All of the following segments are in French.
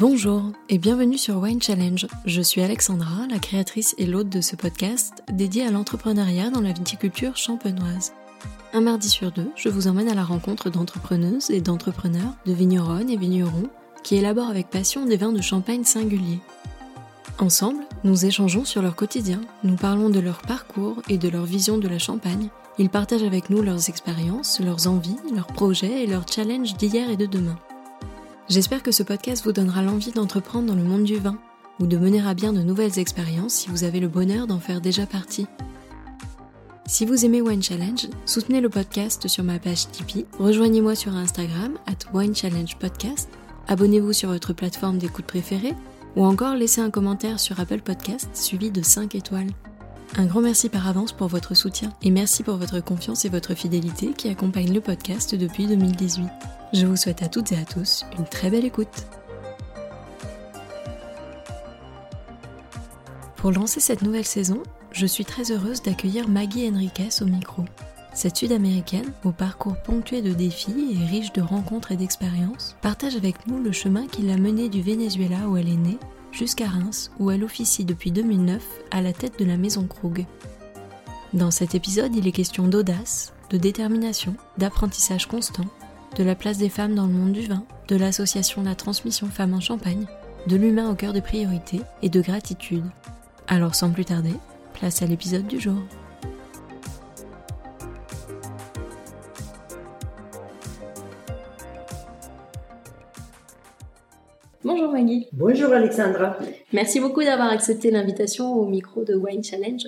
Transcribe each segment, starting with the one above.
Bonjour et bienvenue sur Wine Challenge. Je suis Alexandra, la créatrice et l'hôte de ce podcast dédié à l'entrepreneuriat dans la viticulture champenoise. Un mardi sur deux, je vous emmène à la rencontre d'entrepreneuses et d'entrepreneurs, de vigneronnes et vignerons qui élaborent avec passion des vins de champagne singuliers. Ensemble, nous échangeons sur leur quotidien, nous parlons de leur parcours et de leur vision de la Champagne. Ils partagent avec nous leurs expériences, leurs envies, leurs projets et leurs challenges d'hier et de demain. J'espère que ce podcast vous donnera l'envie d'entreprendre dans le monde du vin ou de mener à bien de nouvelles expériences si vous avez le bonheur d'en faire déjà partie. Si vous aimez Wine Challenge, soutenez le podcast sur ma page Tipeee, rejoignez-moi sur Instagram at Wine Challenge Podcast, abonnez-vous sur votre plateforme d'écoute préférée ou encore laissez un commentaire sur Apple Podcast suivi de 5 étoiles. Un grand merci par avance pour votre soutien et merci pour votre confiance et votre fidélité qui accompagnent le podcast depuis 2018. Je vous souhaite à toutes et à tous une très belle écoute. Pour lancer cette nouvelle saison, je suis très heureuse d'accueillir Maggie Henriquez au micro. Cette Sud-Américaine, au parcours ponctué de défis et riche de rencontres et d'expériences, partage avec nous le chemin qui l'a menée du Venezuela où elle est née jusqu'à Reims où elle officie depuis 2009 à la tête de la maison Krug. Dans cet épisode, il est question d'audace, de détermination, d'apprentissage constant de la place des femmes dans le monde du vin, de l'association La Transmission Femmes en Champagne, de l'humain au cœur des priorités et de gratitude. Alors sans plus tarder, place à l'épisode du jour. Bonjour Maggie. Bonjour Alexandra. Merci beaucoup d'avoir accepté l'invitation au micro de Wine Challenge.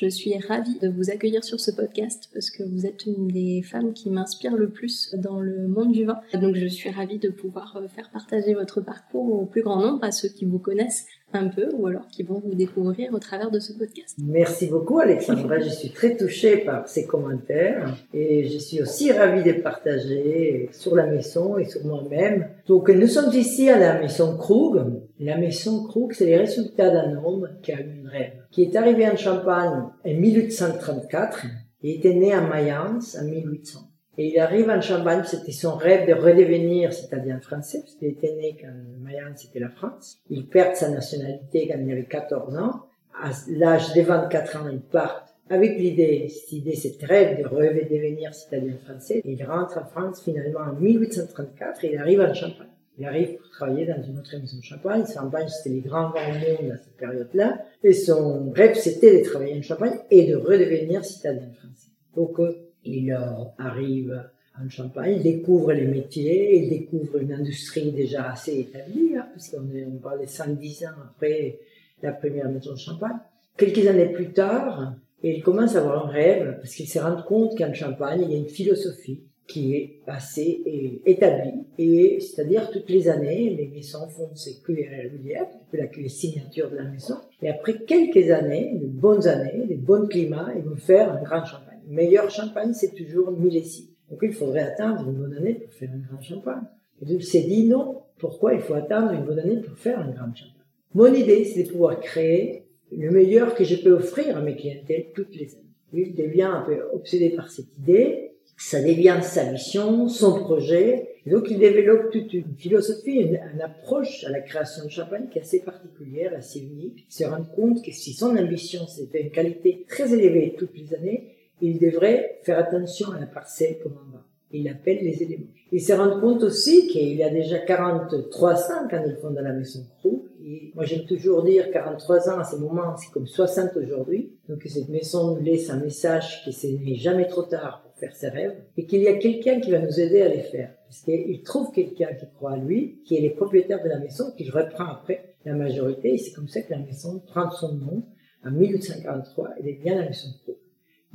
Je suis ravie de vous accueillir sur ce podcast parce que vous êtes une des femmes qui m'inspire le plus dans le monde du vin. Donc je suis ravie de pouvoir euh, faire partager votre parcours au plus grand nombre à ceux qui vous connaissent un peu ou alors qui vont vous découvrir au travers de ce podcast. Merci beaucoup Alexandra, je suis très touchée par ces commentaires et je suis aussi ravie de partager sur la maison et sur moi-même. Donc nous sommes ici à la maison Krug. La maison Krug, c'est les résultats d'un homme qui a eu une rêve, qui est arrivé en Champagne en 1834 et était né à Mayence en 1800. Et il arrive en Champagne, c'était son rêve de redevenir citadin français, parce qu'il était né quand Mayence c'était la France. Il perd sa nationalité quand il avait 14 ans. À l'âge de 24 ans, il part avec l'idée, cette idée, cette rêve de rêver devenir citadin français. il rentre en France finalement en 1834 et il arrive en Champagne. Il arrive pour travailler dans une autre maison de Champagne. Champagne, c'était les grands vents au monde à cette période-là. Et son rêve, c'était de travailler en Champagne et de redevenir citadin français. Donc, euh, il arrive en Champagne, il découvre les métiers, il découvre une industrie déjà assez établie, hein, puisqu'on on parle de 110 ans après la première maison de Champagne. Quelques années plus tard, il commence à avoir un rêve, parce qu'il se rend compte qu'en Champagne, il y a une philosophie qui est assez établie. Et c'est-à-dire toutes les années, les maisons font ces cuvées régulières, la cuvée signature de la maison. Et après quelques années, de bonnes années, des bons climats, ils vont faire un grand champagne meilleur champagne, c'est toujours millésime. Donc il faudrait attendre une bonne année pour faire un grand champagne. Et donc s'est dit non, pourquoi il faut attendre une bonne année pour faire un grand champagne? Mon idée, c'est de pouvoir créer le meilleur que je peux offrir à mes clientèles toutes les années. Il devient un peu obsédé par cette idée, ça devient sa mission, son projet, et donc il développe toute une philosophie, une, approche à la création de champagne qui est assez particulière, assez unique. Il se rend compte que si son ambition c'était une qualité très élevée toutes les années, il devrait faire attention à la parcelle comme en bas. Il appelle les éléments. Il se rend compte aussi qu'il y a déjà 43 ans quand ils font la maison Krug. Et moi, j'aime toujours dire 43 ans à ce moment, c'est comme 60 aujourd'hui. Donc, cette maison nous laisse un message que ce n'est jamais trop tard faire ses rêves et qu'il y a quelqu'un qui va nous aider à les faire. Parce qu'il trouve quelqu'un qui croit à lui, qui est les propriétaires de la maison, qu'il reprend après la majorité. Et c'est comme ça que la maison prend son nom. En 1843, elle est bien la maison Krug.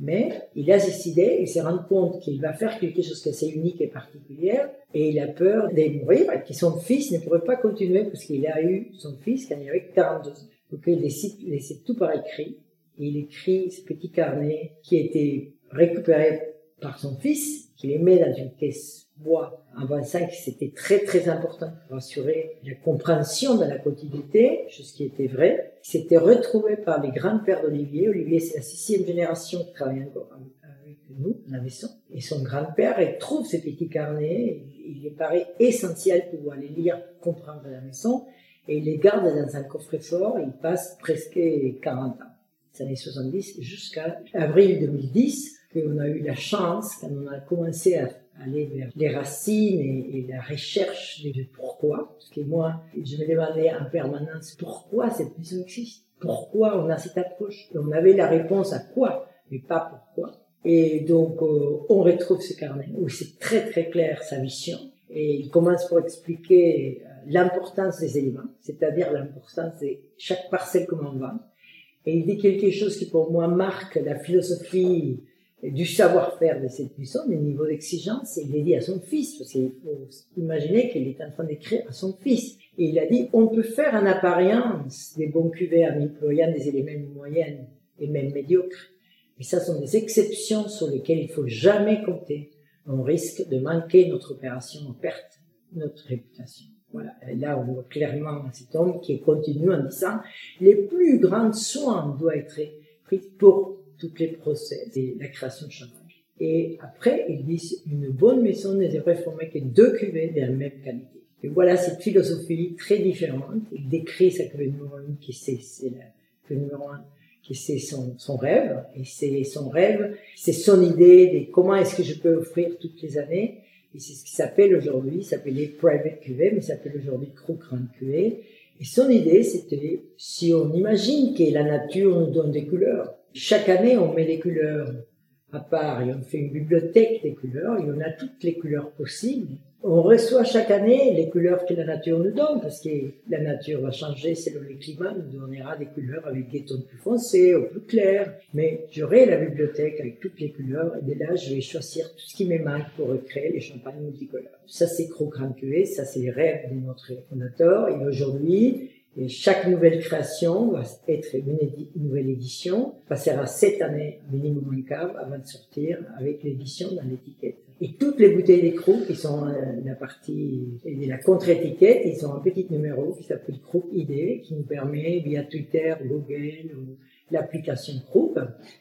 Mais il a décidé, il s'est rendu compte qu'il va faire quelque chose qui est assez unique et particulier, et il a peur de mourir, et que son fils ne pourrait pas continuer, parce qu'il a eu son fils quand il avait 42 ans. Donc il décide de laisser tout par écrit, et il écrit ce petit carnet qui a été récupéré par son fils, qu'il met dans une caisse bois en 25, c'était très très important pour assurer la compréhension de la continuité, chose qui était vraie. C'était retrouvé par les grands pères d'Olivier. Olivier, c'est la sixième génération qui travaille encore avec nous, la maison. Et son grand-père, il trouve ces petits carnets, il est paraît essentiel pour pouvoir les lire, comprendre la maison. et il les garde dans un coffre-fort, il passe presque 40 ans, les années 70 jusqu'à avril 2010, qu'on a eu la chance, quand on a commencé à aller vers les racines et, la recherche de pourquoi. Parce que moi, je me demandais en permanence pourquoi cette maison existe? Pourquoi on a cette approche? On avait la réponse à quoi, mais pas pourquoi. Et donc, euh, on retrouve ce carnet où c'est très très clair sa mission. Et il commence pour expliquer euh, l'importance des éléments, c'est-à-dire l'importance de chaque parcelle qu'on vend. Et il dit quelque chose qui pour moi marque la philosophie du savoir-faire de cette maison, le niveau d'exigence, il l'a dit à son fils, parce qu'il faut imaginer qu'il est en train d'écrire à son fils. Et il a dit, on peut faire en apparence des bons cuvées en employant des éléments moyens et même médiocres. Mais ça sont des exceptions sur lesquelles il faut jamais compter. On risque de manquer notre opération en perte, notre réputation. Voilà. Et là, on voit clairement cet homme qui continue en disant, les plus grands soins doivent être pris pour toutes les process et la création de champagne. Et après, ils disent une bonne maison ne devrait former que deux cuvées de la même qualité. Et voilà cette philosophie très différente. Il décrit sa cuvée numéro 1 qui c'est, la cuvée numéro 1 qui c'est son, rêve. Et c'est son rêve, c'est son idée de comment est-ce que je peux offrir toutes les années. Et c'est ce qui s'appelle aujourd'hui, s'appelait Private Cuvée, mais s'appelle aujourd'hui Crook Grand Cuvée. Et son idée, c'était, si on imagine que la nature nous donne des couleurs, chaque année, on met les couleurs à part et on fait une bibliothèque des couleurs. Il y en a toutes les couleurs possibles. On reçoit chaque année les couleurs que la nature nous donne, parce que la nature va changer selon le climat, nous donnera des couleurs avec des tons plus foncés ou plus clairs. Mais j'aurai la bibliothèque avec toutes les couleurs, et dès là, je vais choisir tout ce qui me manque pour recréer les champagnes multicolores. Ça, c'est Crocran ça, c'est les rêves de notre fondateur. Et aujourd'hui, et chaque nouvelle création va être une, nouvelle édition, passera sept années minimum en cave avant de sortir avec l'édition dans l'étiquette. Et toutes les bouteilles d'écrou qui sont euh, la partie de la contre-étiquette, ils ont un petit numéro qui s'appelle Crook ID qui nous permet via Twitter, Google l'application Crook.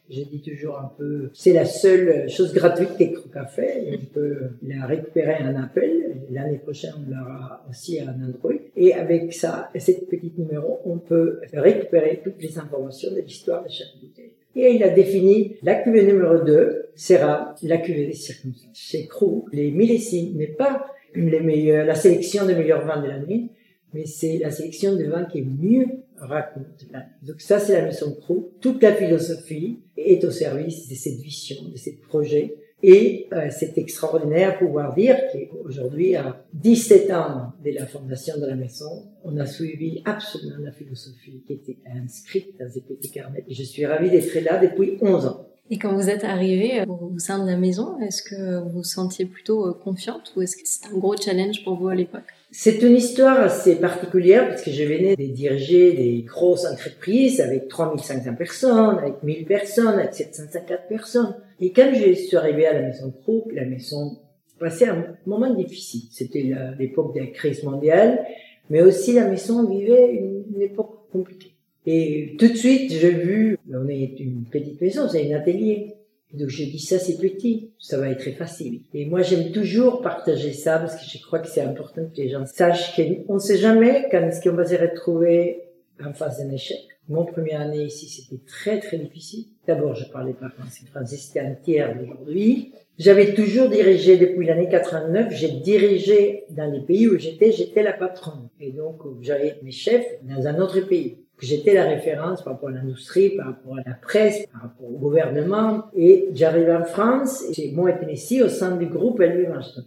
Je dis toujours un peu, c'est la seule chose gratuite que Crook a fait. On peut la récupérer en appel. L'année prochaine, on l'aura aussi en Android. Et avec ça, cette petite numéro, on peut récupérer toutes les informations de l'histoire de chaque bouteille. Et il a défini la cuvée numéro 2 sera la cuvée des circonstances. Chez Crook, les millésimes n'est pas les meilleurs, la sélection des meilleurs vins de l'année, mais c'est la sélection de vins qui est mieux raconte. Donc ça, c'est la maison Crook. Toute la philosophie est au service de cette vision, de ce projet et euh, c'est extraordinaire pouvoir dire qu'aujourd'hui, à 17 ans de la fondation de la maison, on a suivi absolument la philosophie qui était inscrite dans ces petits carnets. Et je suis ravie d'être là depuis 11 ans. Et quand vous êtes arrivée euh, au sein de la maison, est-ce que vous vous sentiez plutôt euh, confiante ou est-ce que c'était un gros challenge pour vous à l'époque? C'est une histoire assez particulière parce que je venais de diriger des grosses entreprises avec 3500 personnes, avec 1000 personnes, avec 750 personnes. Et quand je suis arrivé à la maison Crook, la maison passait un moment difficile. C'était l'époque de la crise mondiale, mais aussi la maison vivait une, époque compliquée. Et tout de suite, j'ai vu, on est une petite maison, c'est un atelier. Donc je dis ça c'est petit, ça va être très facile. Et moi j'aime toujours partager ça parce que je crois que c'est important que les gens sachent qu'on ne sait jamais quand est-ce qu'on va se retrouver en face d'un échec. Mon première année ici c'était très très difficile. D'abord je parlais pas français, français c'était un tiers d'aujourd'hui. J'avais toujours dirigé depuis l'année 89, j'ai dirigé dans les pays où j'étais, j'étais la patronne. Et donc j'avais mes chefs dans un autre pays j'étais la référence par rapport à l'industrie, par rapport à la presse, par rapport au gouvernement. Et j'arrive en France, et moi étant ici au sein du groupe LVMH. Donc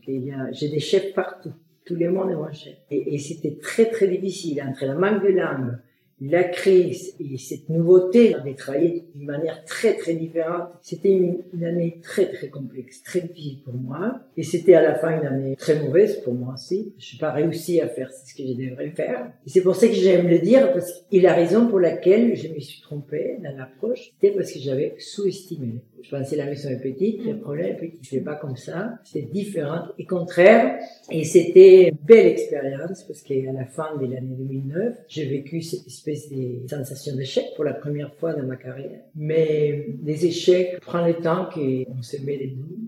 j'ai des chefs partout. Tout le monde est mon chef. Et, et c'était très très difficile entre la manque de langue, la crise et cette nouveauté de travailler d'une manière très très différente, c'était une, année très très complexe, très difficile pour moi. Et c'était à la fin une année très mauvaise pour moi aussi. Je n'ai pas réussi à faire ce que je devrais faire. Et c'est pour ça que j'aime le dire, parce qu'il a raison pour laquelle je me suis trompée dans l'approche. C'était parce que j'avais sous-estimé. Je pensais la maison est petite, le problème est petit. Je pas comme ça. C'est différent et contraire. Et c'était une belle expérience parce qu'à la fin de l'année 2009, j'ai vécu cette espèce de sensation d'échec pour la première fois dans ma carrière. Mais les échecs prennent le temps qu'on se met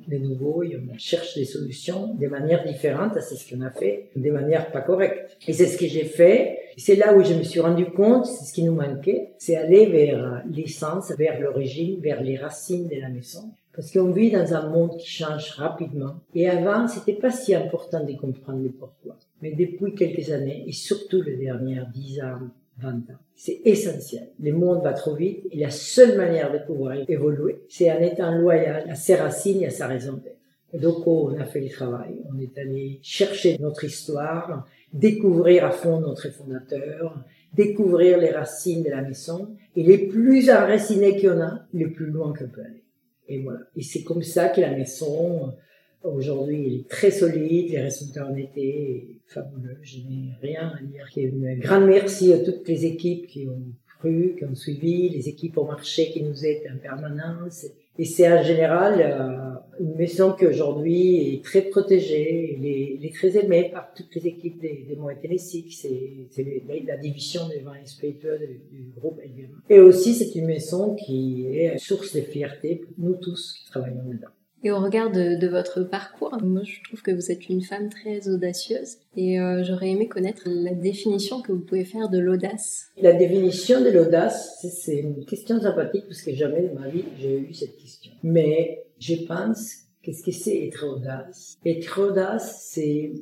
des, nouveaux et on cherche des solutions de manière différente à ce qu'on a fait, de manière pas correcte. Et c'est ce que j'ai fait. C'est là où je me suis rendu compte, c'est ce qui nous manquait, c'est aller vers l'essence, vers l'origine, vers les racines de la maison. Parce qu'on vit dans un monde qui change rapidement. Et avant, c'était pas si important de comprendre le pourquoi. Mais depuis quelques années, et surtout les dernières 10 ans, 20 ans, c'est essentiel. Le monde va trop vite et la seule manière de pouvoir évoluer, c'est en étant loyal à ses racines et à sa raison d'être. Donc, oh, on a fait le travail. On est allé chercher notre histoire, découvrir à fond notre fondateur, découvrir les racines de la maison. Et les plus enracinés qu'on a, le plus loin qu'on peut aller. Et voilà. Et c'est comme ça que la maison, aujourd'hui, elle est très solide. Les résultats en été fabuleux. Je n'ai rien à dire. Un grand merci à toutes les équipes qui ont cru, qui ont suivi, les équipes au marché qui nous aident en permanence. Et c'est en général euh, une maison qui aujourd'hui est très protégée, elle est, très aimée par toutes les équipes des, des Moët c'est la division des vins spiritueux du, groupe LVMH. Et aussi c'est une maison qui est source de fierté pour nous tous qui travaillons dedans. Et au regard de, votre parcours, moi je trouve que vous êtes une femme très audacieuse et euh, j'aurais aimé connaître la définition que vous pouvez faire de l'audace. La définition de l'audace, c'est une question sympathique parce que jamais de ma vie j'ai eu cette question. Mais je pense, qu'est-ce que c'est être audace Être audace, c'est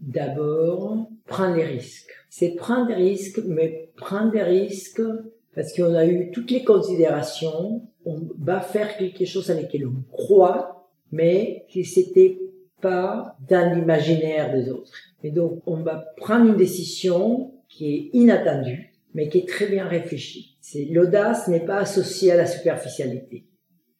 d'abord prendre des risques. C'est prendre des risques, mais prendre des risques parce qu'on a eu toutes les considérations, on va faire quelque chose avec lequel on croit, mais que c'était pas dans l'imaginaire des autres. Et donc, on va prendre une décision qui est inattendue, mais qui est très bien réfléchie. C'est l'audace n'est pas associée à la superficialité,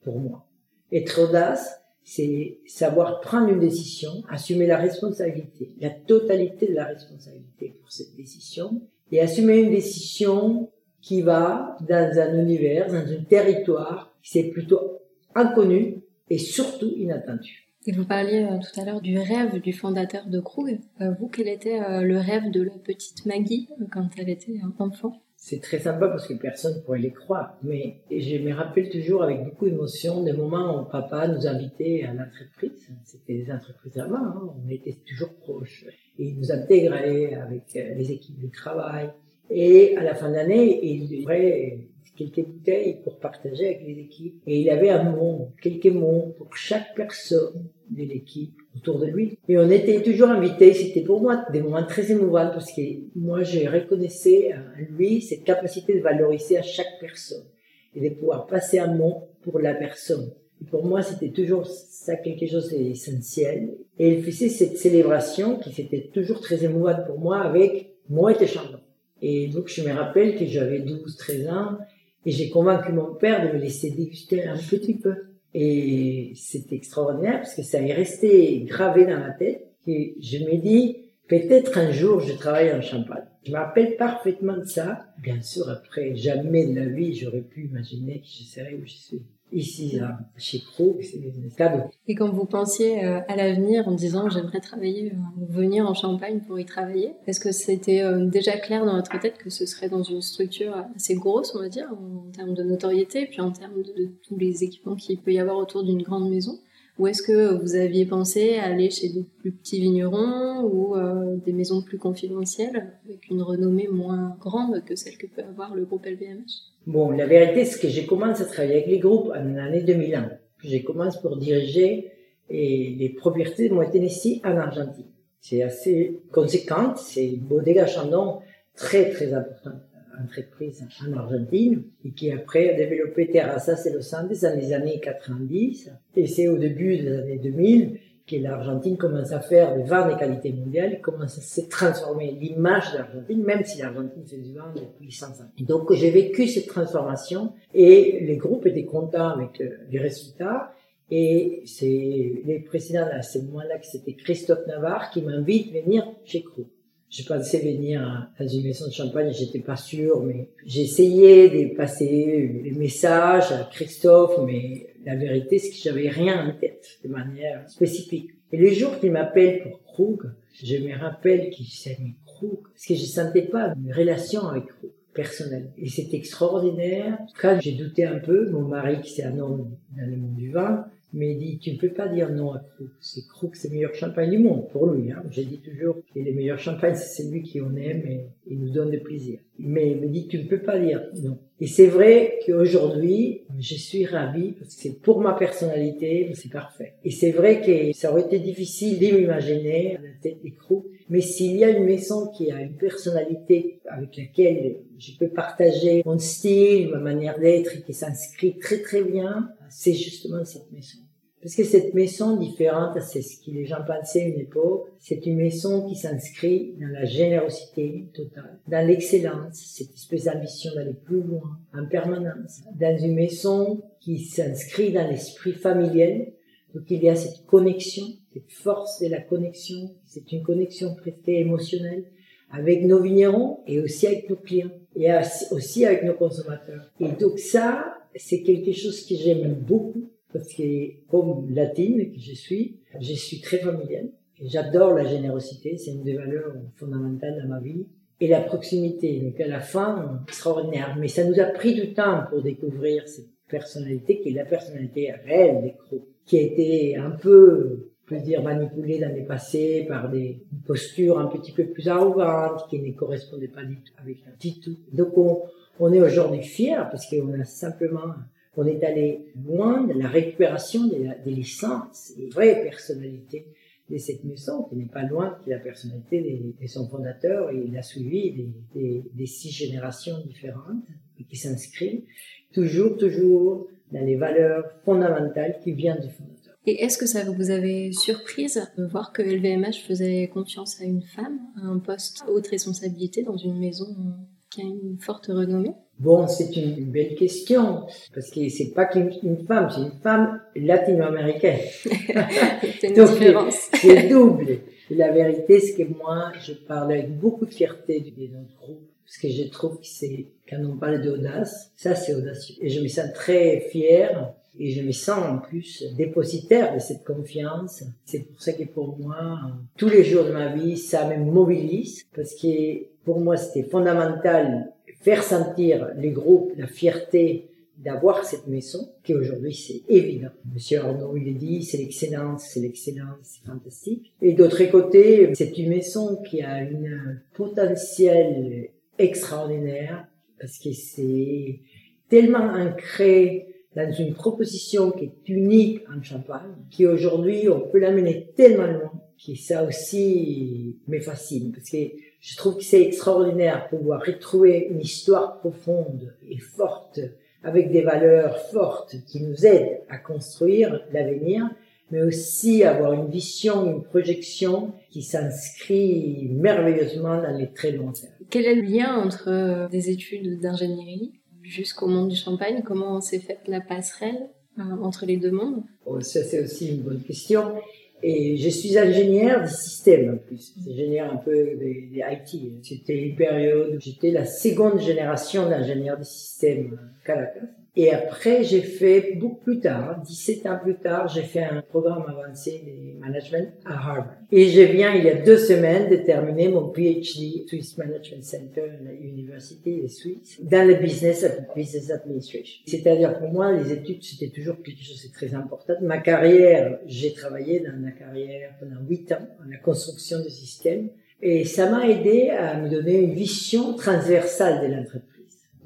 pour moi. Être audace, c'est savoir prendre une décision, assumer la responsabilité, la totalité de la responsabilité pour cette décision, et assumer une décision qui va dans un univers, dans un territoire qui est plutôt inconnu, et surtout inattendu. Et vous parliez euh, tout à l'heure du rêve du fondateur de Krug. Euh, vous, quel était euh, le rêve de la petite Maggie quand elle était enfant? C'est très sympa parce que personne ne pourrait les croire. Mais je me rappelle toujours avec beaucoup d'émotion des moments où papa nous invitait à l'entreprise. C'était des entreprises là-bas, hein. on était toujours proches. Et il nous intégrait avec les équipes de travail. Et à la fin de l'année, il livrait quelques bouteilles pour partager avec les équipes. Et il avait un mot, quelques mots pour chaque personne de l'équipe autour de lui. Et on était toujours invités. C'était pour moi des moments très émouvants parce que moi, je reconnaissais à lui cette capacité de valoriser à chaque personne et de pouvoir passer un mot pour la personne. Et pour moi, c'était toujours ça quelque chose d'essentiel. Et il faisait cette célébration qui c'était toujours très émouvante pour moi avec moi et chantant. Et donc, je me rappelle que j'avais 12, 13 ans et j'ai convaincu mon père de me laisser déguster un petit peu. Et c'est extraordinaire parce que ça est resté gravé dans ma tête. Et je me dis, peut-être un jour je travaille en Champagne. Je me rappelle parfaitement de ça. Bien sûr, après, jamais de la vie, j'aurais pu imaginer que je serais où je suis ici chez Pro, c'est. Et quand vous pensiez euh, à l'avenir en disant j'aimerais travailler, euh, venir en Champagne pour y travailler, est-ce que c'était euh, déjà clair dans votre tête que ce serait dans une structure assez grosse, on va dire, en termes de notoriété, puis en termes de tous les équipements qu'il peut y avoir autour d'une grande maison? Ou est-ce que vous aviez pensé à aller chez des plus petits vignerons ou des maisons plus confidentielles avec une renommée moins grande que celle que peut avoir le groupe LVMH Bon, la vérité, c'est que j'ai commencé à travailler avec les groupes en l'année 2001. J'ai commencé pour diriger les propriétés de Moët Tennessee en Argentine. C'est assez conséquent, c'est une bodega Chandon très très importante entreprise en Argentine et qui après a développé Los Andes dans les années 90 et c'est au début des années 2000 que l'Argentine commence à faire des vins de qualité mondiale, commence à se transformer l'image de l'Argentine, même si l'Argentine fait du vin depuis 100 ans. Et donc j'ai vécu cette transformation et les groupes étaient contents avec euh, les résultats. Et c'est les présidents à ce moment-là, que c'était Christophe Navarre, qui m'invite à venir chez Krug. Je pensais venir dans une maison de champagne, j'étais pas sûr, mais j'ai essayé de passer les messages à Christophe, mais la vérité, c'est que j'avais rien en tête de manière spécifique. Et le jour qu'il m'appelle pour Krug, je me rappelle qu'il s'appelait Krug, parce que je sentais pas une relation avec Krug personnelle. Et c'est extraordinaire. Quand j'ai douté un peu, mon mari, qui c'est un homme dans le monde du vin, Mais il dit, tu ne peux pas dire non à Krug. C'est Krug, c'est le meilleur champagne du monde pour lui. Hein. J'ai dit toujours que les meilleurs champagnes, c'est celui qui on aime et il nous donne du plaisir. Mais il me dit, tu ne peux pas dire non. Et c'est vrai qu'aujourd'hui, je suis ravie parce que c'est pour ma personnalité, c'est parfait. Et c'est vrai que ça aurait été difficile d'imaginer à la tête des Krug. Mais s'il y a une maison qui a une personnalité avec laquelle je peux partager mon style, ma manière d'être et qui s'inscrit très très bien, c'est justement cette maison. Parce que cette maison différente, c'est ce que les gens pensaient à une époque, c'est une maison qui s'inscrit dans la générosité totale, dans l'excellence, cette espèce d'ambition d'aller plus loin, en permanence, dans une maison qui s'inscrit dans l'esprit familial, donc il y a cette connexion, force de la connexion, c'est une connexion traitée émotionnelle avec nos vignerons et aussi avec nos clients et aussi avec nos consommateurs. Et donc ça, c'est quelque chose que j'aime beaucoup parce que comme latine que je suis, je suis très familiale. J'adore la générosité, c'est une des valeurs fondamentales dans ma vie. Et la proximité, donc à la fin, extraordinaire. Mais ça nous a pris du temps pour découvrir cette personnalité qui est la personnalité réelle des crocs, qui a été un peu, je peux dire, manipulée dans le passé par des postures un petit peu plus arrogantes qui ne correspondaient pas du tout avec la titre. Donc on, on est aujourd'hui fiers parce qu'on a simplement, on est allé loin de la récupération des, licences et vraies personnalités de cette maison, qui n'est pas loin de la personnalité de, son fondateur, et il a suivi des, six générations différentes, qui s'inscrit toujours, toujours dans les valeurs fondamentales qui viennent du fondateur. Et est-ce que ça vous avait surprise de voir que LVMH faisait confiance à une femme, à un poste haute responsabilité dans une maison qui a une forte renommée? Bon, c'est une belle question, parce que c'est pas qu'une femme, c'est une femme latino-américaine. c'est une différence. c'est double. Et la vérité, c'est que moi, je parle avec beaucoup de fierté de notre groupe, parce que je trouve que c'est, quand on parle d'audace, ça c'est audacieux. Et je me sens très fière et je me sens en plus dépositaire de cette confiance. C'est pour ça que pour moi, tous les jours de ma vie, ça me mobilise parce que pour moi, c'était fondamental faire sentir les groupes la fierté d'avoir cette maison, qui aujourd'hui c'est évident. Monsieur Arnaud, il dit, c'est l'excellence, c'est l'excellence, c'est fantastique. Et d'autre côté, c'est une maison qui a une potentiel extraordinaire parce que c'est tellement ancré dans une proposition qui est unique en Champagne, qu'aujourd'hui on peut l'amener tellement loin, que ça aussi me fascine, parce que je trouve que c'est extraordinaire pouvoir retrouver une histoire profonde et forte, avec des valeurs fortes qui nous aident à construire l'avenir, mais aussi avoir une vision, une projection qui s'inscrit merveilleusement dans les très longs termes. Quel est le lien entre des études d'ingénierie jusqu'au monde du champagne Comment s'est faite la passerelle euh, entre les deux mondes? Oh, Ça, c'est aussi une bonne question. Et je suis ingénieur du système en plus. Ingénieur un peu des, des IT. C'était une période où j'étais la seconde génération d'ingénieurs du système Caracas. Et après, j'ai fait beaucoup plus tard, 17 ans plus tard, j'ai fait un programme avancé de management à Harvard. Et je viens, il y a deux semaines, de terminer mon PhD Swiss Management Center à l'Université de Suisse dans le business, administration. C'est-à-dire pour moi, les études, c'était toujours quelque chose de très important. Ma carrière, j'ai travaillé dans ma carrière pendant huit ans en la construction de systèmes. Et ça m'a aidé à me donner une vision transversale de l'entreprise.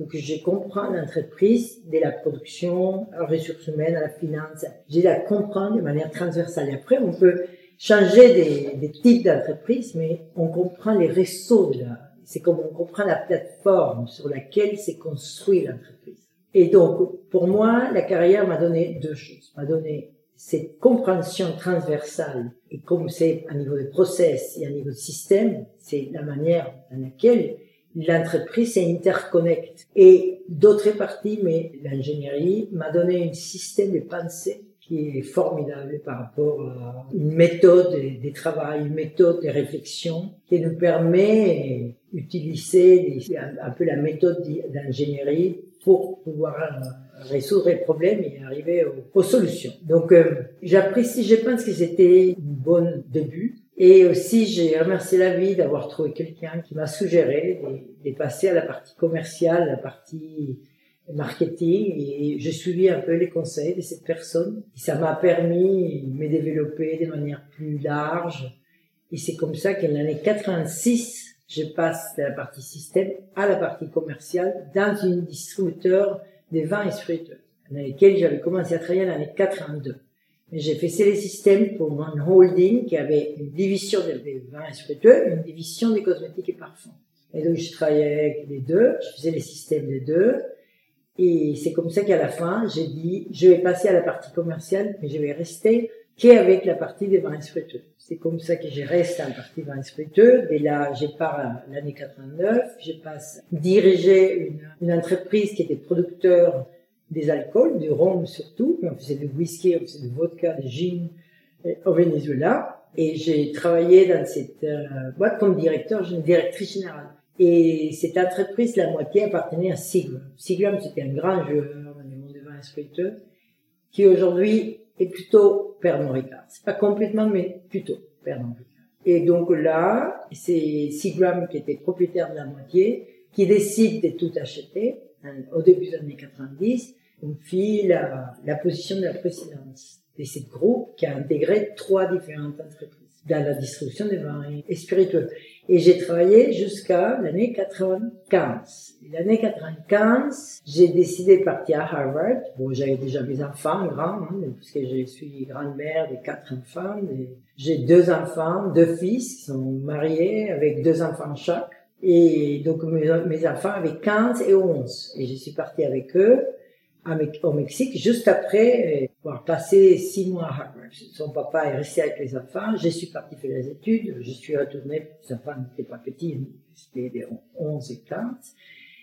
Donc, je comprends l'entreprise, de la production, à ressources humaines, à la finance. J'ai la comprendre de manière transversale. Et après, on peut changer des, types d'entreprises, mais on comprend les réseaux la, c'est comme on comprend la plateforme sur laquelle s'est construit l'entreprise. Et donc, pour moi, la carrière m'a donné deux choses. M'a donné cette compréhension transversale et comme c'est à niveau de process et à niveau de système, c'est la manière dans laquelle l'entreprise s'interconnecte. Et d'autres parties, mais l'ingénierie m'a donné un système de pensée qui est formidable par rapport à une méthode de travail, une méthode de réflexion qui nous permet d'utiliser un peu la méthode d'ingénierie pour pouvoir résoudre les problèmes et arriver aux, solutions. Donc euh, j'apprécie, je pense que c'était un bon début et aussi, j'ai remercié la vie d'avoir trouvé quelqu'un qui m'a suggéré de, passer à la partie commerciale, la partie marketing et je suivis un peu les conseils de cette personne. Et ça m'a permis de me développer de manière plus large. Et c'est comme ça qu'en l'année 86, je passe de la partie système à la partie commerciale dans une distributeur des vins et spiritueux, dans lesquels j'avais commencé à travailler en l'année 82. J'ai fait les systèmes pour mon holding qui avait une division des vins et spiritueux, une division des cosmétiques et parfums. Et donc je travaillais avec les deux, je faisais les systèmes des deux. Et c'est comme ça qu'à la fin, j'ai dit, je vais passer à la partie commerciale, mais je vais rester qu'avec la partie des vins et spiritueux. C'est comme ça que reste à la partie vins et spiritueux. Et là, je pars l'année 89, je passe diriger une entreprise qui était producteur des alcools, du rhum surtout, mais on faisait du whisky, on faisait du vodka, du gin euh, au Venezuela. Et j'ai travaillé dans cette euh, boîte comme directeur, directrice générale. Et cette entreprise, la moitié appartenait à Seagram. Seagram, c'était un grand joueur dans le monde des vins spiritueux, qui aujourd'hui est plutôt Pernod Ricard. C'est pas complètement, mais plutôt Pernod Ricard. Et donc là, c'est Seagram qui était propriétaire de la moitié, qui décide de tout acheter hein, au début des années 90 confie la, la position de la présidence de ce groupe qui a intégré trois différentes entreprises dans la distribution des vins et spiritueux. Et j'ai travaillé jusqu'à l'année 95. L'année 95, j'ai décidé de partir à Harvard. Bon, j'avais déjà mes enfants grands, hein, parce que je suis grand-mère de quatre enfants. J'ai deux enfants, deux fils qui sont mariés avec deux enfants chaque. Et donc mes enfants avaient 15 et 11. Et je suis partie avec eux au Mexique, juste après euh, avoir passé six mois à Harvard. Son papa est resté avec les enfants, je suis parti faire les études, je suis retourné, les enfants n'étaient pas petits, c'était des 11 et 15.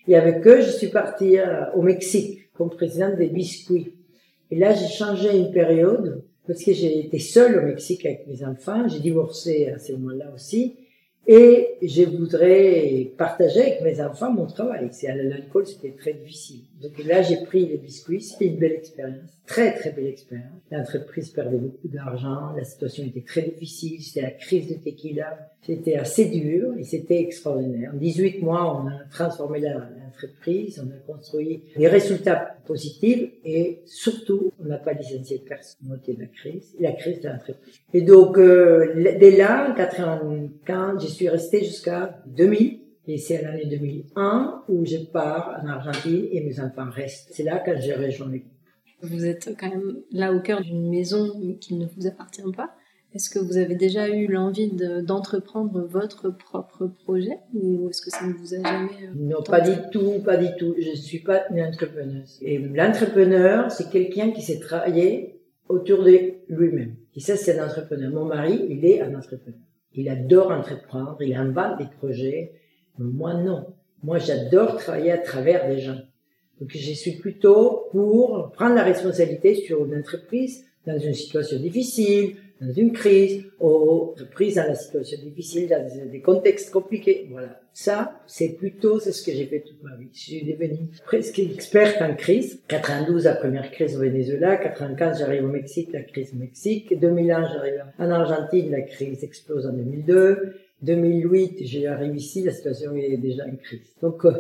Et avec eux, je suis parti euh, au Mexique comme président des biscuits. Et là, j'ai changé une période parce que j'ai été seule au Mexique avec mes enfants, j'ai divorcé à ce moment-là aussi. Et je voudrais partager avec mes enfants mon travail. C'est à l'alcool, c'était très difficile. Donc là, j'ai pris les biscuits. C'était une belle expérience. Très, très belle expérience. L'entreprise perdait beaucoup d'argent. La situation était très difficile. C'était la crise de tequila. C'était assez dur et c'était extraordinaire. En 18 mois, on a transformé On a construit des résultats positifs et surtout, on n'a pas licencié personne moitié de la crise. La crise de l'entreprise. Et donc, euh, dès là, en 95, j'y suis resté jusqu'à 2000. Et c'est l'année 2001 où je pars en Argentine et mes enfants restent. C'est là que j'ai rejoint Vous êtes quand même là au cœur d'une maison qui ne vous appartient pas. Est-ce que vous avez déjà eu l'envie d'entreprendre votre propre projet ou est-ce que ça ne vous a jamais euh, Non, pas du tout, pas du tout. Je ne suis pas une entrepreneuse. Et l'entrepreneur, c'est quelqu'un qui s'est travaillé autour de lui-même. Et ça, c'est un entrepreneur. Mon mari, il est un entrepreneur. Il adore entreprendre, il invente des projets, moi, non. Moi, j'adore travailler à travers des gens. Donc, je suis plutôt pour prendre la responsabilité sur une entreprise dans une situation difficile, dans une crise, ou prise dans la situation difficile, dans des contextes compliqués. Voilà. Ça, c'est plutôt c'est ce que j'ai fait toute ma vie. Je suis devenue presque experte en crise. 92, la première crise au Venezuela. 95, j'arrive au Mexique, la crise au Mexique. 2001, j'arrive en Argentine, la crise explose en 2002. 2008, j'arrive ici, la situation est déjà en crise. Donc, euh,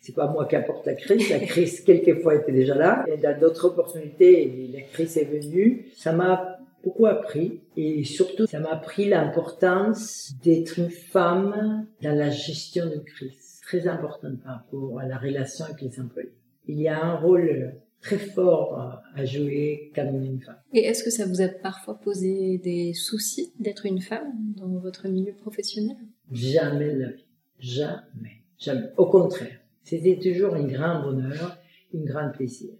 c'est pas moi qui apporte la crise. La crise, quelquefois, était déjà là. Y a d'autres opportunités et la crise est venue. Ça m'a beaucoup appris? Et surtout, ça m'a appris l'importance d'être une femme dans la gestion de crise. Très importante par rapport à la relation avec les employés. Il y a un rôle très fort à jouer quand on est une femme. Et est-ce que ça vous a parfois posé des soucis d'être une femme dans votre milieu professionnel? Jamais la vie. Jamais. Jamais. Au contraire. C'était toujours un grand bonheur, un grand plaisir.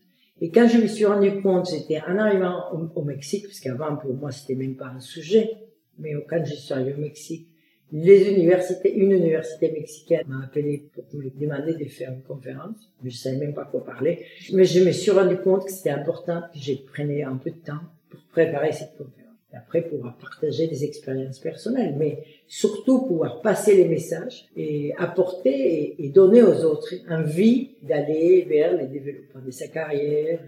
Et quand je me suis rendu compte, c'était en arrivant au, Mexique, parce qu'avant pour moi c'était même pas un sujet, mais quand je suis arrivé au Mexique, les universités, une université mexicaine m'a appelé pour me demander de faire une conférence. Je savais même pas quoi parler. Mais je me suis rendu compte que c'était important que j'ai prenais un peu de temps pour préparer cette conférence. Après, pouvoir partager des expériences personnelles, mais surtout pouvoir passer les messages et apporter et, donner aux autres envie d'aller vers le développement de sa carrière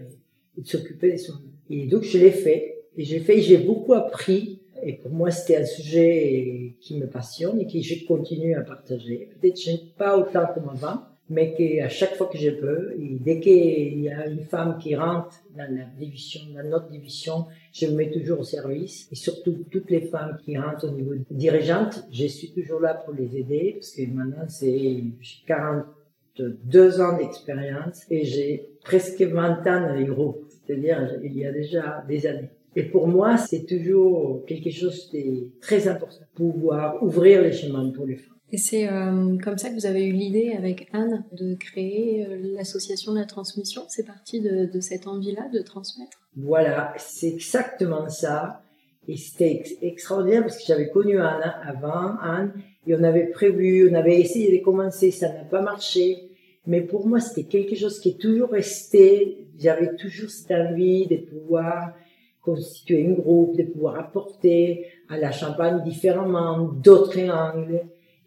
et, de s'occuper de son Et donc, je l'ai fait. Et j'ai fait, j'ai beaucoup appris et pour moi, c'était un sujet qui me passionne et que je continue à partager. Peut-être pas autant comme avant, mais qu'à chaque fois que je peux, et dès qu'il y a une femme qui rentre dans la division, dans notre division, je me mets toujours au service. Et surtout, toutes les femmes qui rentrent au niveau dirigeante, je suis toujours là pour les aider, parce que maintenant, c'est 42 ans d'expérience et j'ai presque 20 ans dans les groupes. C'est-à-dire, il y a déjà des années. Et pour moi, c'est toujours quelque chose de très important, pouvoir ouvrir les chemins pour les femmes. Et c'est euh, comme ça que vous avez eu l'idée avec Anne de créer euh, l'association de la transmission. C'est parti de, cette envie-là de transmettre. Voilà, c'est exactement ça. Et c'était extraordinaire parce que j'avais connu Anne avant, Anne, et on avait prévu, on avait essayé de commencer, ça n'a pas marché. Mais pour moi, c'était quelque chose qui est toujours resté. J'avais toujours cette envie de pouvoir constituer un groupe, de pouvoir apporter à la Champagne différemment d'autres angles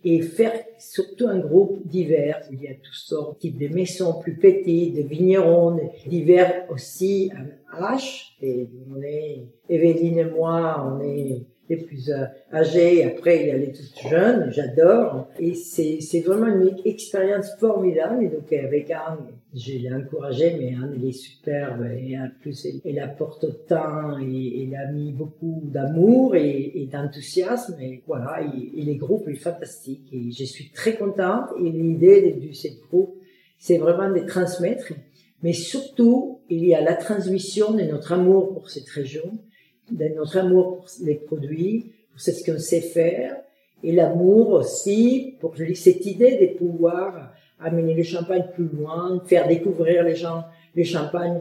et faire surtout un groupe divers. Il y a toutes sortes de types de maisons plus petites, de vignerons, divers aussi à H. Et on est, Evelyne et moi, on est les plus euh, âgés. Après, il y a les toutes jeunes. J'adore. Et c'est, vraiment une expérience formidable. Et donc, avec Anne, je l'ai encouragée, mais Anne, elle est superbe. Et en plus, elle, apporte autant et elle a mis beaucoup d'amour et, et d'enthousiasme. Et voilà. Et, les groupes, est fantastique. Et je suis très contente. Et l'idée de, de ce groupe, c'est vraiment de transmettre. Mais surtout, il y a la transmission de notre amour pour cette région notre amour pour les produits, pour ce qu'on sait faire, et l'amour aussi pour cette idée de pouvoir amener le champagne plus loin, faire découvrir les gens le champagne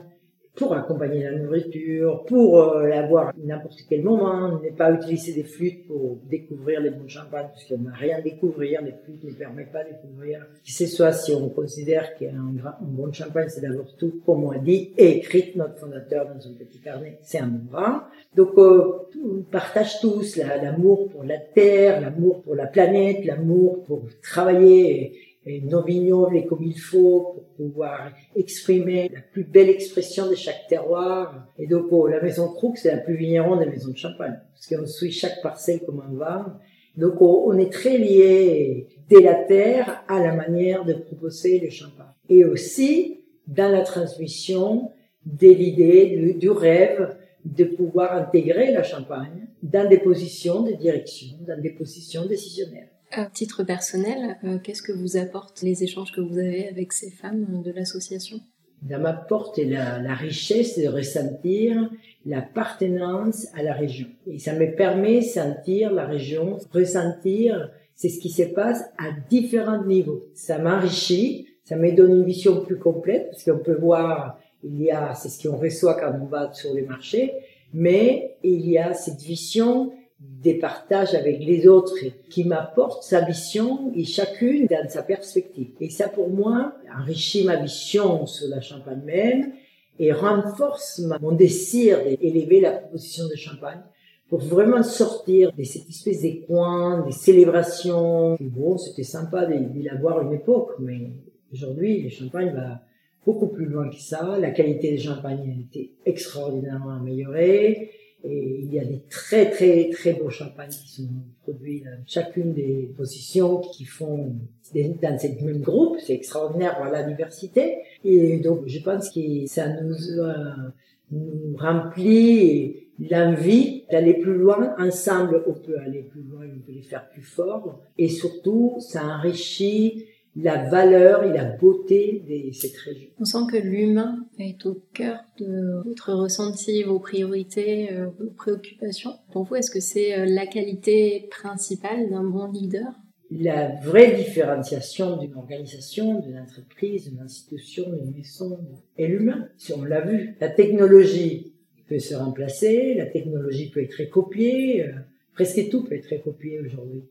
pour accompagner la nourriture, pour euh, l'avoir n'importe quel moment, ne pas utiliser des flûtes pour découvrir les bons champagnes, parce qu'on n'a rien à découvrir, les flûtes ne permettent pas de découvrir. Que ce soit si on considère qu'un un bon champagne, c'est d'abord tout, comme on a dit, écrit notre fondateur dans son petit carnet, c'est un vin. Donc, euh, on partage tous l'amour pour la terre, l'amour pour la planète, l'amour pour travailler nos vignobles comme il faut pouvoir exprimer la plus belle expression de chaque terroir. Et donc, oh, la maison Crook, c'est la plus vigneron des maisons de champagne, parce qu'on suit chaque parcelle comme un vin. Donc, oh, on est très lié dès la terre à la manière de proposer le champagne. Et aussi, dans la transmission de l'idée, du rêve de pouvoir intégrer la champagne dans des positions de direction, dans des positions décisionnaires. À titre personnel, euh, qu'est-ce que vous apportent les échanges que vous avez avec ces femmes de l'association? Ça m'apporte la, la richesse de ressentir l'appartenance à la région. Et ça me permet de sentir la région, ressentir c'est ce qui se passe à différents niveaux. Ça m'enrichit, ça me donne une vision plus complète parce qu'on peut voir, il y a, c'est ce qu'on reçoit quand on va sur les marchés, mais il y a cette vision des partages avec les autres qui m'apportent sa vision et chacune dans sa perspective. Et ça, pour moi, enrichit ma vision sur la Champagne même et renforce mon désir d'élever la proposition de Champagne pour vraiment sortir de cette espèce de coins, des célébrations. Bon, c'était sympa de, l'avoir une époque, mais aujourd'hui, le champagne va beaucoup plus loin que ça. La qualité des champagnes a été extraordinairement améliorée. Et il y a des très très très beaux champagnes qui sont produits dans chacune des positions qui font dans ce même groupe. C'est extraordinaire voir la diversité. Et donc je pense que ça nous, nous remplit l'envie d'aller plus loin. Ensemble, on peut aller plus loin, on peut les faire plus forts. Et surtout, ça enrichit la valeur et la beauté de cette région. On sent que l'humain est au cœur de votre ressenti, vos priorités, euh, vos préoccupations. Pour vous, est-ce que c'est euh, la qualité principale d'un bon leader? La vraie différenciation d'une organisation, d'une entreprise, d'une institution, d'une maison est l'humain. Si on l'a vu, la technologie peut se remplacer, la technologie peut être copiée, euh, presque tout peut être copié aujourd'hui.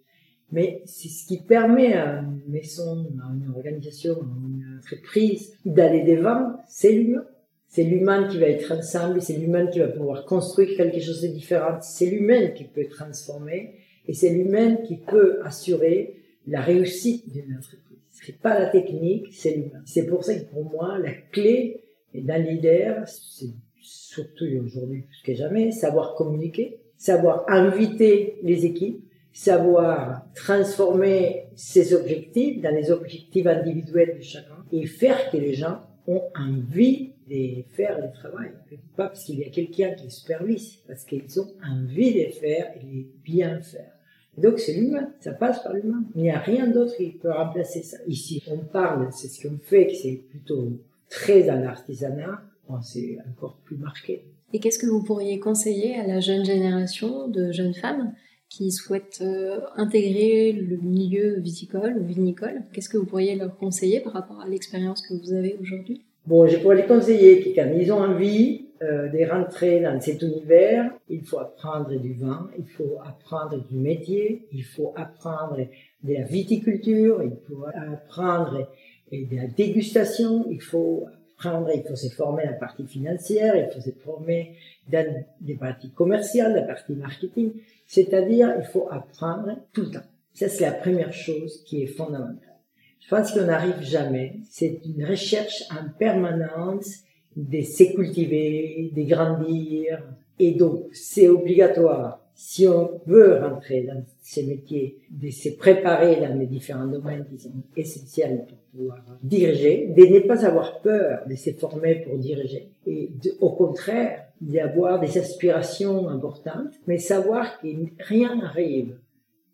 Mais c'est ce qui permet à une maison, à une organisation, à une entreprise d'aller devant, c'est l'humain. C'est l'humain qui va être ensemble, c'est l'humain qui va pouvoir construire quelque chose de différent, c'est l'humain qui peut transformer et c'est l'humain qui peut assurer la réussite d'une entreprise. C'est pas la technique, c'est l'humain. C'est pour ça que pour moi, la clé d'un leader, c'est surtout aujourd'hui plus que jamais, savoir communiquer, savoir inviter les équipes, savoir transformer ses objectifs dans les objectifs individuels de chacun et faire que les gens ont envie de faire le travail. Pas parce qu'il y a quelqu'un qui supervise, parce qu'ils ont envie de faire et de bien faire. donc c'est l'humain, ça passe par l'humain. Il n'y a rien d'autre qui peut remplacer ça. Ici, on parle, c'est ce qu'on fait, que c'est plutôt très dans l'artisanat, c'est encore plus marqué. Et qu'est-ce que vous pourriez conseiller à la jeune génération de jeunes femmes qui souhaitent euh, intégrer le milieu viticole ou vinicole Qu'est-ce que vous pourriez leur conseiller par rapport à l'expérience que vous avez aujourd'hui? Bon, je pourrais les conseiller que quand ils ont envie euh, de rentrer dans cet univers, il faut apprendre du vin, il faut apprendre du métier, il faut apprendre de la viticulture, il faut apprendre de la dégustation, il faut il faut se former la partie financière, il faut se former dans les parties commerciales, la partie marketing. C'est-à-dire, il faut apprendre tout le temps. Ça, c'est la première chose qui est fondamentale. Je pense qu'on n'arrive jamais. C'est une recherche en permanence de se cultiver, de grandir. Et donc, c'est obligatoire si on veut rentrer dans ces métiers, de se préparer dans les différents domaines qui sont essentiels pour pouvoir diriger, de ne pas avoir peur de se former pour diriger, et au contraire, d'avoir des aspirations importantes, mais savoir que rien n'arrive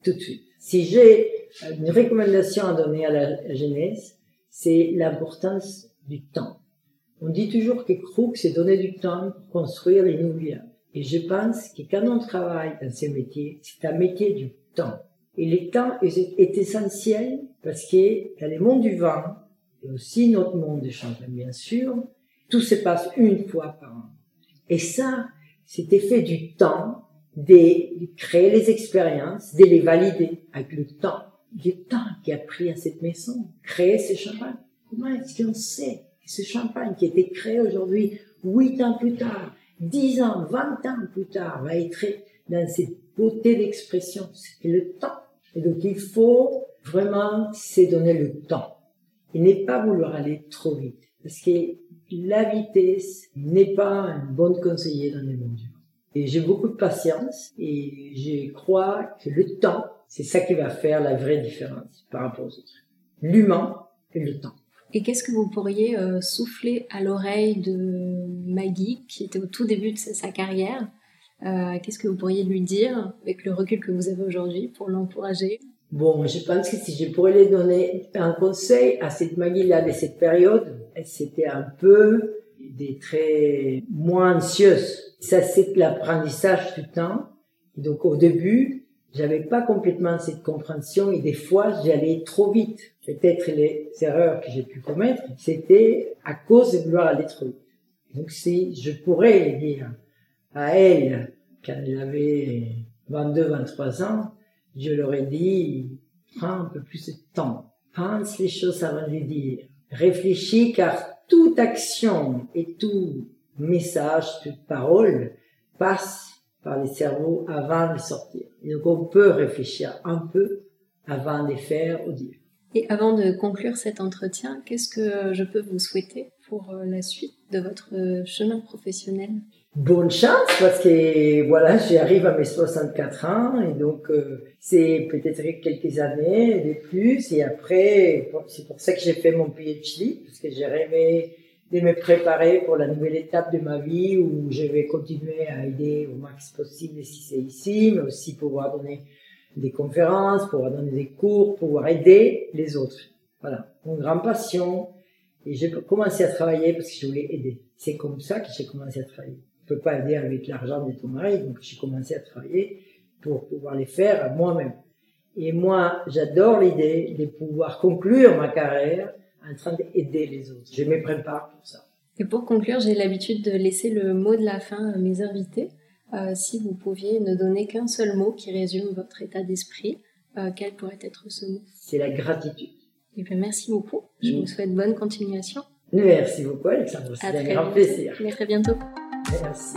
tout de suite. Si j'ai une recommandation à donner à la jeunesse, c'est l'importance du temps. On dit toujours que Crook, c'est donner du temps pour construire l'inoubliable. Et je pense que quand on travaille dans ce métier, c'est un métier du temps. Et le temps est, essentiel parce que dans le monde du vin, et aussi notre monde de champagne, bien sûr, tout se passe une fois par an. Et ça, cet effet du temps, de créer les expériences, de les valider avec le temps, le temps qui a pris à cette maison, créer ce champagne. Comment est-ce qu'on sait que ce champagne qui a été créé aujourd'hui, huit ans plus tard, 10 ans, 20 ans plus tard, va être dans cette beauté d'expression. C'est le temps. Et donc, il faut vraiment se donner le temps. Et ne pas vouloir aller trop vite. Parce que la vitesse n'est pas un bon conseiller dans les mondes. Et j'ai beaucoup de patience et je crois que le temps, c'est ça qui va faire la vraie différence par rapport aux autres. L'humain et le temps. Et qu'est-ce que vous pourriez euh, souffler à l'oreille de Maggie, qui était au tout début de sa, carrière euh, Qu'est-ce que vous pourriez lui dire, avec le recul que vous avez aujourd'hui, pour l'encourager? Bon, je pense que si je pourrais lui donner un conseil à cette Maggie-là de cette période, c'était un peu des très moins anxieuse. Ça, c'est l'apprentissage du temps. Donc, au début, j'avais pas complètement cette compréhension et des fois j'allais trop vite. Peut-être les erreurs que j'ai pu commettre, c'était à cause de vouloir aller trop vite. Donc si je pourrais dire à elle, quand elle avait 22, 23 ans, je leur ai dit, prends un peu plus de temps, pense les choses avant de les dire, réfléchis car toute action et tout message, toute parole passe par les cerveaux avant de sortir. donc on peut réfléchir un peu avant de faire ou dire. Et avant de conclure cet entretien, qu'est-ce que je peux vous souhaiter pour euh, la suite de votre euh, chemin professionnel? Bonne chance parce que voilà, j'arrive à mes 64 ans et donc euh, c'est peut-être quelques années de plus et après c'est pour ça que j'ai fait mon PhD parce que j'ai rêvé de me préparer pour la nouvelle étape de ma vie où je vais continuer à aider au max possible si c'est ici, mais aussi pouvoir donner des conférences, pouvoir donner des cours, pouvoir aider les autres. Voilà, mon grande passion. Et j'ai commencé à travailler parce que je voulais aider. C'est comme ça que j'ai commencé à travailler. Je peux pas aider avec l'argent de ton mari, donc j'ai commencé à travailler pour pouvoir les faire moi-même. Et moi, j'adore l'idée de pouvoir conclure ma carrière en train d'aider les autres. Je me prépare pour ça. Et pour conclure, j'ai l'habitude de laisser le mot de la fin à mes invités. Euh, si vous pouviez ne donner qu'un seul mot qui résume votre état d'esprit, euh, quel pourrait être ce mot? C'est la gratitude. Et eh bien, merci beaucoup. Je vous souhaite bonne continuation. Merci beaucoup, Alexandre. C'est un grand plaisir. À très bientôt. Merci.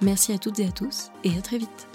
Merci à toutes et à tous et à très vite.